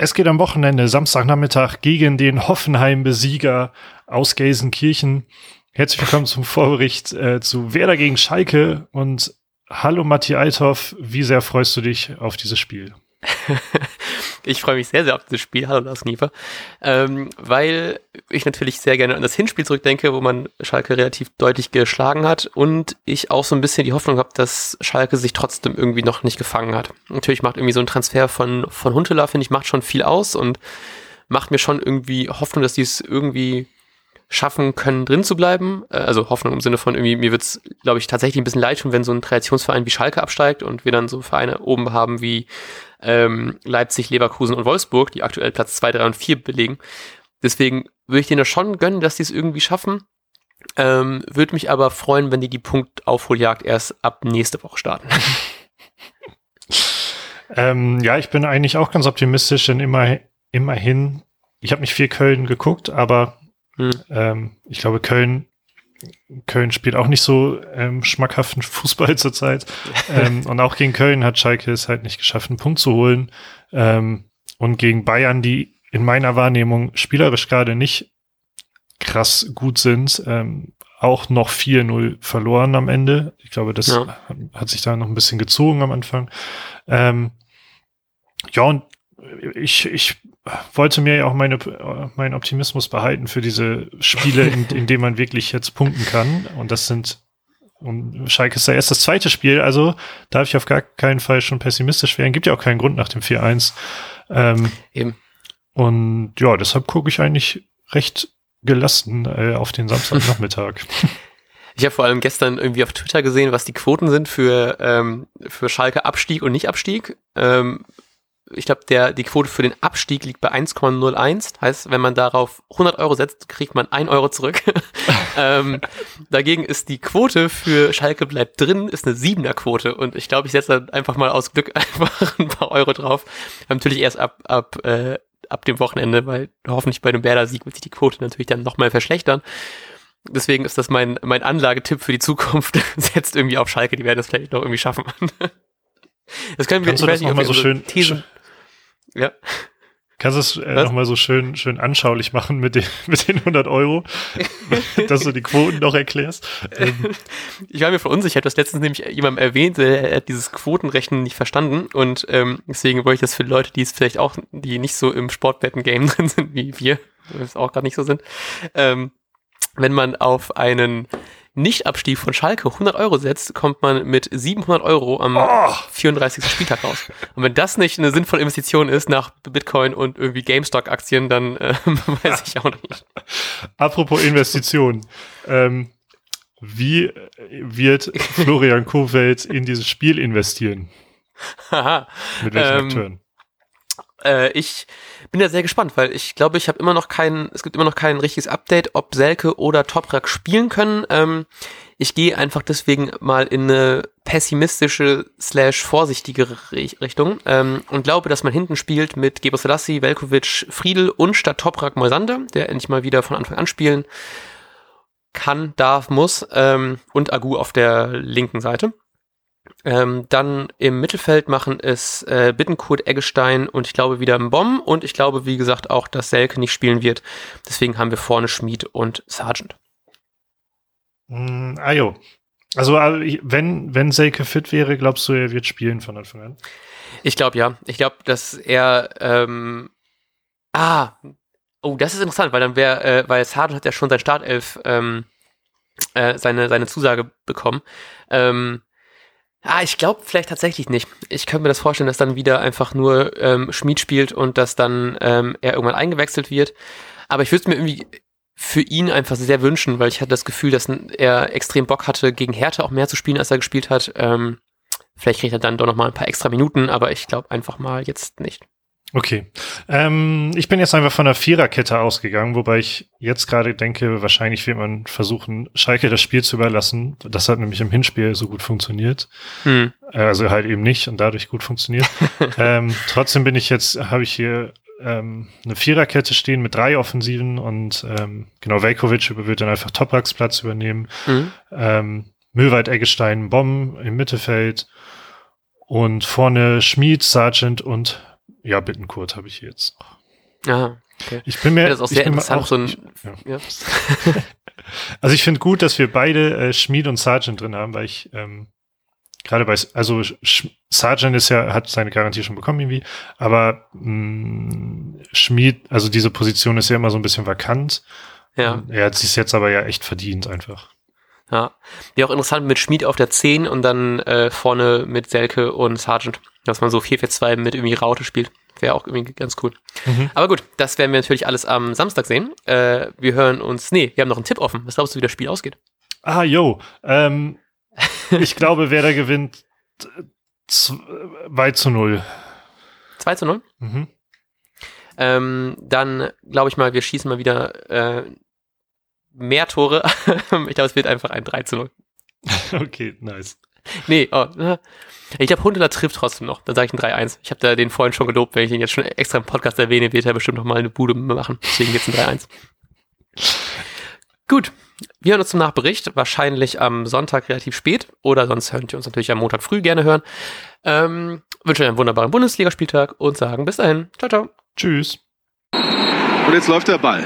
Es geht am Wochenende, Samstagnachmittag, gegen den Hoffenheim-Besieger aus Gelsenkirchen. Herzlich willkommen zum Vorbericht äh, zu Werder gegen Schalke und hallo Matti Althoff, wie sehr freust du dich auf dieses Spiel? ich freue mich sehr, sehr auf dieses Spiel. Hallo Lars Niefer. Ähm, weil ich natürlich sehr gerne an das Hinspiel zurückdenke, wo man Schalke relativ deutlich geschlagen hat und ich auch so ein bisschen die Hoffnung habe, dass Schalke sich trotzdem irgendwie noch nicht gefangen hat. Natürlich macht irgendwie so ein Transfer von, von Huntela, finde ich, macht schon viel aus und macht mir schon irgendwie Hoffnung, dass die es irgendwie schaffen können, drin zu bleiben. Äh, also Hoffnung im Sinne von irgendwie, mir wird's, glaube ich, tatsächlich ein bisschen leid tun, wenn so ein Traditionsverein wie Schalke absteigt und wir dann so Vereine oben haben wie ähm, Leipzig, Leverkusen und Wolfsburg, die aktuell Platz 2, 3 und 4 belegen. Deswegen würde ich denen schon gönnen, dass die es irgendwie schaffen. Ähm, würde mich aber freuen, wenn die die Punktaufholjagd erst ab nächste Woche starten. ähm, ja, ich bin eigentlich auch ganz optimistisch, denn immer, immerhin, ich habe nicht viel Köln geguckt, aber hm. ähm, ich glaube, Köln Köln spielt auch nicht so ähm, schmackhaften Fußball zurzeit. ähm, und auch gegen Köln hat Schalke es halt nicht geschafft, einen Punkt zu holen. Ähm, und gegen Bayern, die in meiner Wahrnehmung spielerisch gerade nicht krass gut sind, ähm, auch noch 4-0 verloren am Ende. Ich glaube, das ja. hat, sich da noch ein bisschen gezogen am Anfang. Ähm, ja, und ich, ich wollte mir ja auch meine, meinen Optimismus behalten für diese Spiele, in, in denen man wirklich jetzt punkten kann. Und das sind, und Schalke ist ja erst das zweite Spiel, also darf ich auf gar keinen Fall schon pessimistisch werden. Gibt ja auch keinen Grund nach dem 4-1. Ähm, Eben. Und ja, deshalb gucke ich eigentlich recht gelassen äh, auf den Samstagnachmittag. Ich habe vor allem gestern irgendwie auf Twitter gesehen, was die Quoten sind für, ähm, für Schalke Abstieg und Nicht-Abstieg. Ähm, ich glaube, der, die Quote für den Abstieg liegt bei 1,01. Heißt, wenn man darauf 100 Euro setzt, kriegt man 1 Euro zurück. ähm, dagegen ist die Quote für Schalke bleibt drin, ist eine 7er Quote. Und ich glaube, ich setze einfach mal aus Glück einfach ein paar Euro drauf. Natürlich erst ab, ab, äh, ab dem Wochenende, weil hoffentlich bei dem Werder-Sieg wird sich die Quote natürlich dann nochmal verschlechtern. Deswegen ist das mein, mein Anlagetipp für die Zukunft. Setzt irgendwie auf Schalke, die werden das vielleicht noch irgendwie schaffen. Das können wir, Kannst ich weiß nicht, ob so schön, Thesen, ja. Kannst du es äh, nochmal so schön, schön anschaulich machen mit den, mit den 100 Euro, dass du die Quoten noch erklärst? Ähm. Ich war mir verunsichert, das letztens nämlich jemandem erwähnt, er hat dieses Quotenrechnen nicht verstanden und ähm, deswegen wollte ich das für Leute, die es vielleicht auch, die nicht so im Sportwetten-Game drin sind wie wir, das auch gerade nicht so sind, ähm, wenn man auf einen nicht-Abstieg von Schalke 100 Euro setzt, kommt man mit 700 Euro am oh. 34. Spieltag raus. Und wenn das nicht eine sinnvolle Investition ist nach Bitcoin und irgendwie GameStop-Aktien, dann äh, weiß ich auch nicht. Apropos Investition. Ähm, wie wird Florian Kowelt in dieses Spiel investieren? Haha. Mit welchen ähm, Akteuren? Äh, ich bin da sehr gespannt, weil ich glaube, ich habe immer noch kein, es gibt immer noch kein richtiges Update, ob Selke oder Toprak spielen können. Ähm, ich gehe einfach deswegen mal in eine pessimistische slash vorsichtige Richtung ähm, und glaube, dass man hinten spielt mit Geber Selassie, Velkovic, Friedel und statt Toprak Moisander, der endlich mal wieder von Anfang an spielen kann, darf, muss ähm, und Agu auf der linken Seite. Ähm, dann im Mittelfeld machen es äh, Bittenkurt, Eggestein und ich glaube wieder ein Bomb. Und ich glaube, wie gesagt, auch, dass Selke nicht spielen wird. Deswegen haben wir vorne Schmied und Sargent. Mm, ah jo. Also äh, wenn, wenn Selke fit wäre, glaubst du, er wird spielen von Anfang an? Ich glaube ja. Ich glaube, dass er ähm, Ah, oh, das ist interessant, weil dann wäre, äh, weil Sargent hat ja schon sein Startelf ähm, äh, seine, seine Zusage bekommen. Ähm, Ah, ich glaube vielleicht tatsächlich nicht. Ich könnte mir das vorstellen, dass dann wieder einfach nur ähm, Schmied spielt und dass dann ähm, er irgendwann eingewechselt wird. Aber ich würde es mir irgendwie für ihn einfach sehr wünschen, weil ich hatte das Gefühl, dass er extrem Bock hatte, gegen Hertha auch mehr zu spielen, als er gespielt hat. Ähm, vielleicht kriegt er dann doch noch mal ein paar extra Minuten, aber ich glaube einfach mal jetzt nicht. Okay. Ähm, ich bin jetzt einfach von der Viererkette ausgegangen, wobei ich jetzt gerade denke, wahrscheinlich wird man versuchen, Schalke das Spiel zu überlassen. Das hat nämlich im Hinspiel so gut funktioniert. Hm. Also halt eben nicht und dadurch gut funktioniert. ähm, trotzdem bin ich jetzt, habe ich hier ähm, eine Viererkette stehen mit drei Offensiven und ähm, genau, Velkovic wird dann einfach Topraks Platz übernehmen. Mhm. Ähm, Müllwald, Eggestein, Bomb im Mittelfeld und vorne Schmied, Sargent und ja, Bittenkurt habe ich jetzt. Ah, okay. Ich bin mir Ja, das ist auch sehr interessant, auch- so ein, ich, ja. ja. Also ich finde gut, dass wir beide äh, Schmied und Sargent drin haben, weil ich ähm, gerade bei, also Sch Sargent ist ja, hat seine Garantie schon bekommen irgendwie, aber mh, Schmied, also diese Position ist ja immer so ein bisschen vakant. ja. Er hat sich jetzt aber ja echt verdient einfach. Ja. Ja, auch interessant mit Schmied auf der 10 und dann äh, vorne mit Selke und Sargent. Dass man so 4-4-2 mit irgendwie Raute spielt. Wäre auch irgendwie ganz cool. Mhm. Aber gut, das werden wir natürlich alles am Samstag sehen. Äh, wir hören uns. Nee, wir haben noch einen Tipp offen. Was glaubst du, wie das Spiel ausgeht? Ah, yo. Ähm, ich glaube, wer da gewinnt, 2 zu 0. 2 zu 0. Mhm. Ähm, dann glaube ich mal, wir schießen mal wieder äh, mehr Tore. ich glaube, es wird einfach ein 3 zu 0. Okay, nice. Nee, oh, äh, ich glaube, Hundeler trifft trotzdem noch. Dann sage ich ein 3-1. Ich habe da den vorhin schon gelobt, wenn ich ihn jetzt schon extra im Podcast erwähne, wird er bestimmt noch mal eine Bude machen. Deswegen jetzt ein 3-1. Gut, wir hören uns zum Nachbericht. Wahrscheinlich am Sonntag relativ spät. Oder sonst könnt ihr uns natürlich am Montag früh gerne hören. Ähm, wünsche euch einen wunderbaren Bundesligaspieltag und sagen bis dahin. Ciao, ciao. Tschüss. Und jetzt läuft der Ball.